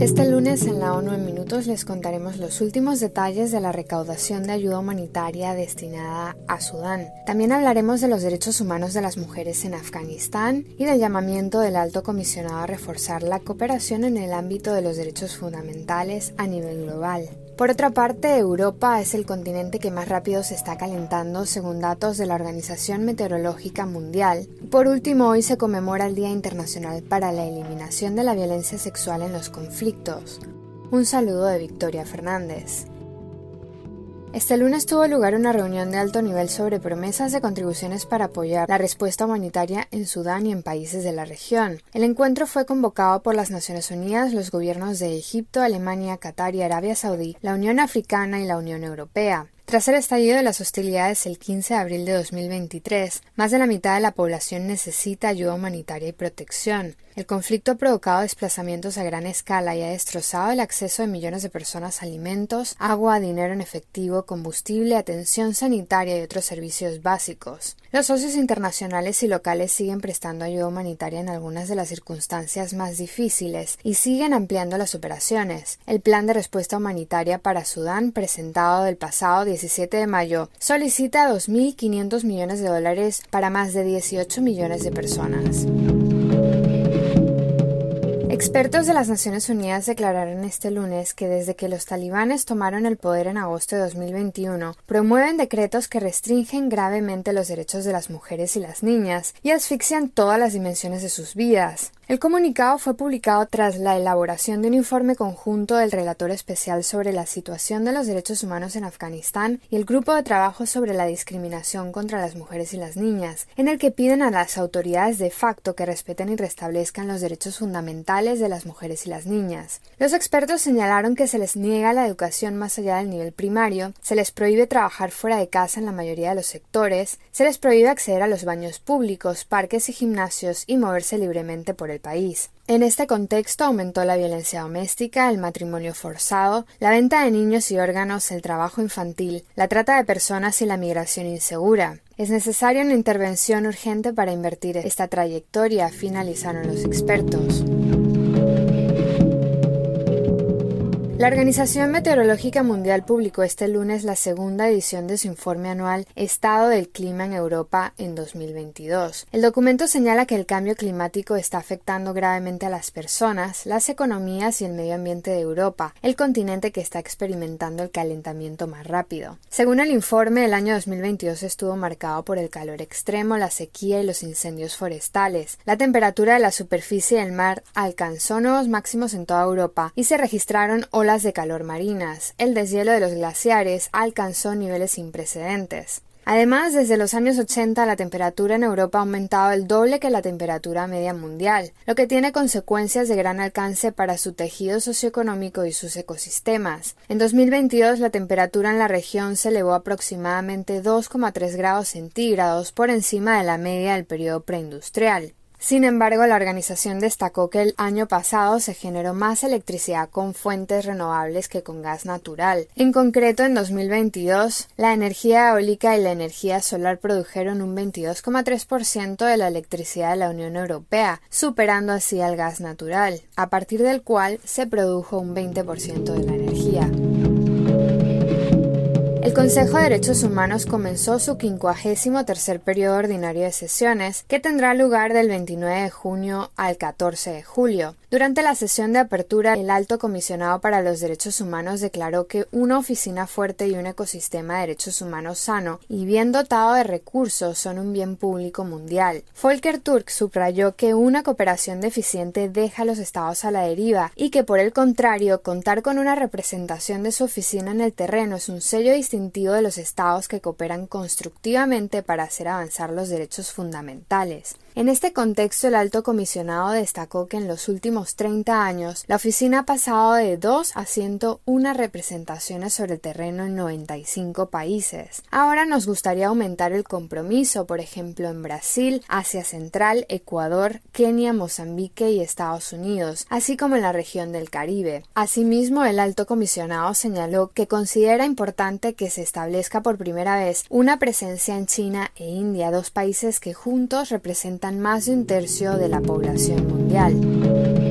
Este lunes en la ONU en Minutos les contaremos los últimos detalles de la recaudación de ayuda humanitaria destinada a Sudán. También hablaremos de los derechos humanos de las mujeres en Afganistán y del llamamiento del alto comisionado a reforzar la cooperación en el ámbito de los derechos fundamentales a nivel global. Por otra parte, Europa es el continente que más rápido se está calentando según datos de la Organización Meteorológica Mundial. Por último, hoy se conmemora el Día Internacional para la Eliminación de la Violencia Sexual en los Conflictos. Un saludo de Victoria Fernández. Este lunes tuvo lugar una reunión de alto nivel sobre promesas de contribuciones para apoyar la respuesta humanitaria en Sudán y en países de la región. El encuentro fue convocado por las Naciones Unidas, los gobiernos de Egipto, Alemania, Qatar y Arabia Saudí, la Unión Africana y la Unión Europea. Tras el estallido de las hostilidades el 15 de abril de 2023, más de la mitad de la población necesita ayuda humanitaria y protección. El conflicto ha provocado desplazamientos a gran escala y ha destrozado el acceso de millones de personas a alimentos, agua, dinero en efectivo, combustible, atención sanitaria y otros servicios básicos. Los socios internacionales y locales siguen prestando ayuda humanitaria en algunas de las circunstancias más difíciles y siguen ampliando las operaciones. El plan de respuesta humanitaria para Sudán, presentado del pasado 17 de mayo, solicita 2.500 millones de dólares para más de 18 millones de personas. Expertos de las Naciones Unidas declararon este lunes que desde que los talibanes tomaron el poder en agosto de 2021, promueven decretos que restringen gravemente los derechos de las mujeres y las niñas y asfixian todas las dimensiones de sus vidas. El comunicado fue publicado tras la elaboración de un informe conjunto del relator especial sobre la situación de los derechos humanos en Afganistán y el grupo de trabajo sobre la discriminación contra las mujeres y las niñas, en el que piden a las autoridades de facto que respeten y restablezcan los derechos fundamentales de las mujeres y las niñas. Los expertos señalaron que se les niega la educación más allá del nivel primario, se les prohíbe trabajar fuera de casa en la mayoría de los sectores, se les prohíbe acceder a los baños públicos, parques y gimnasios y moverse libremente por el En este contexto aumentó la violencia doméstica, el matrimonio forzado, la venta de niños y órganos, el trabajo infantil, la trata de personas y la migración insegura. Es necesaria una intervención urgente para invertir esta trayectoria, finalizaron los expertos. La Organización Meteorológica Mundial publicó este lunes la segunda edición de su informe anual Estado del Clima en Europa en 2022. El documento señala que el cambio climático está afectando gravemente a las personas, las economías y el medio ambiente de Europa, el continente que está experimentando el calentamiento más rápido. Según el informe, el año 2022 estuvo marcado por el calor extremo, la sequía y los incendios forestales. La temperatura de la superficie del mar alcanzó nuevos máximos en toda Europa y se registraron de calor marinas. El deshielo de los glaciares alcanzó niveles sin precedentes. Además, desde los años 80 la temperatura en Europa ha aumentado el doble que la temperatura media mundial, lo que tiene consecuencias de gran alcance para su tejido socioeconómico y sus ecosistemas. En 2022 la temperatura en la región se elevó aproximadamente 2,3 grados centígrados por encima de la media del periodo preindustrial. Sin embargo, la organización destacó que el año pasado se generó más electricidad con fuentes renovables que con gas natural. En concreto, en 2022, la energía eólica y la energía solar produjeron un 22,3% de la electricidad de la Unión Europea, superando así al gas natural, a partir del cual se produjo un 20% de la energía. Consejo de Derechos Humanos comenzó su 53 periodo ordinario de sesiones, que tendrá lugar del 29 de junio al 14 de julio. Durante la sesión de apertura, el alto comisionado para los derechos humanos declaró que una oficina fuerte y un ecosistema de derechos humanos sano y bien dotado de recursos son un bien público mundial. Volker Turk subrayó que una cooperación deficiente deja a los estados a la deriva y que por el contrario, contar con una representación de su oficina en el terreno es un sello distintivo de los estados que cooperan constructivamente para hacer avanzar los derechos fundamentales. En este contexto, el alto comisionado destacó que en los últimos 30 años la oficina ha pasado de 2 a 101 representaciones sobre el terreno en 95 países. Ahora nos gustaría aumentar el compromiso, por ejemplo, en Brasil, Asia Central, Ecuador, Kenia, Mozambique y Estados Unidos, así como en la región del Caribe. Asimismo, el alto comisionado señaló que considera importante que se establezca por primera vez una presencia en China e India, dos países que juntos representan más de un tercio de la población mundial.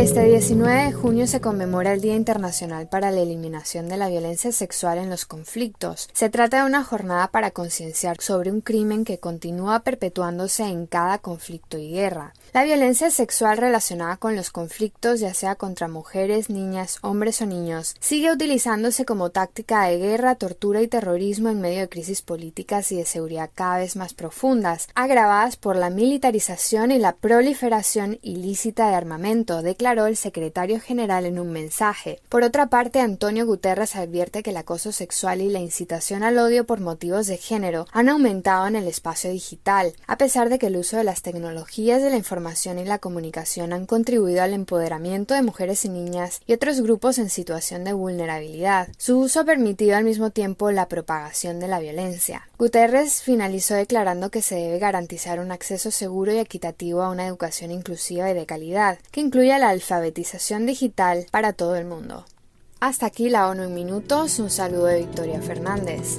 Este 19 de junio se conmemora el Día Internacional para la Eliminación de la Violencia Sexual en los Conflictos. Se trata de una jornada para concienciar sobre un crimen que continúa perpetuándose en cada conflicto y guerra. La violencia sexual relacionada con los conflictos, ya sea contra mujeres, niñas, hombres o niños, sigue utilizándose como táctica de guerra, tortura y terrorismo en medio de crisis políticas y de seguridad cada vez más profundas, agravadas por la militarización y la proliferación ilícita de armamento, el secretario general en un mensaje. Por otra parte, Antonio Guterres advierte que el acoso sexual y la incitación al odio por motivos de género han aumentado en el espacio digital, a pesar de que el uso de las tecnologías de la información y la comunicación han contribuido al empoderamiento de mujeres y niñas y otros grupos en situación de vulnerabilidad. Su uso ha permitido al mismo tiempo la propagación de la violencia. Guterres finalizó declarando que se debe garantizar un acceso seguro y equitativo a una educación inclusiva y de calidad, que incluya la alfabetización digital para todo el mundo. Hasta aquí la ONU en minutos, un saludo de Victoria Fernández.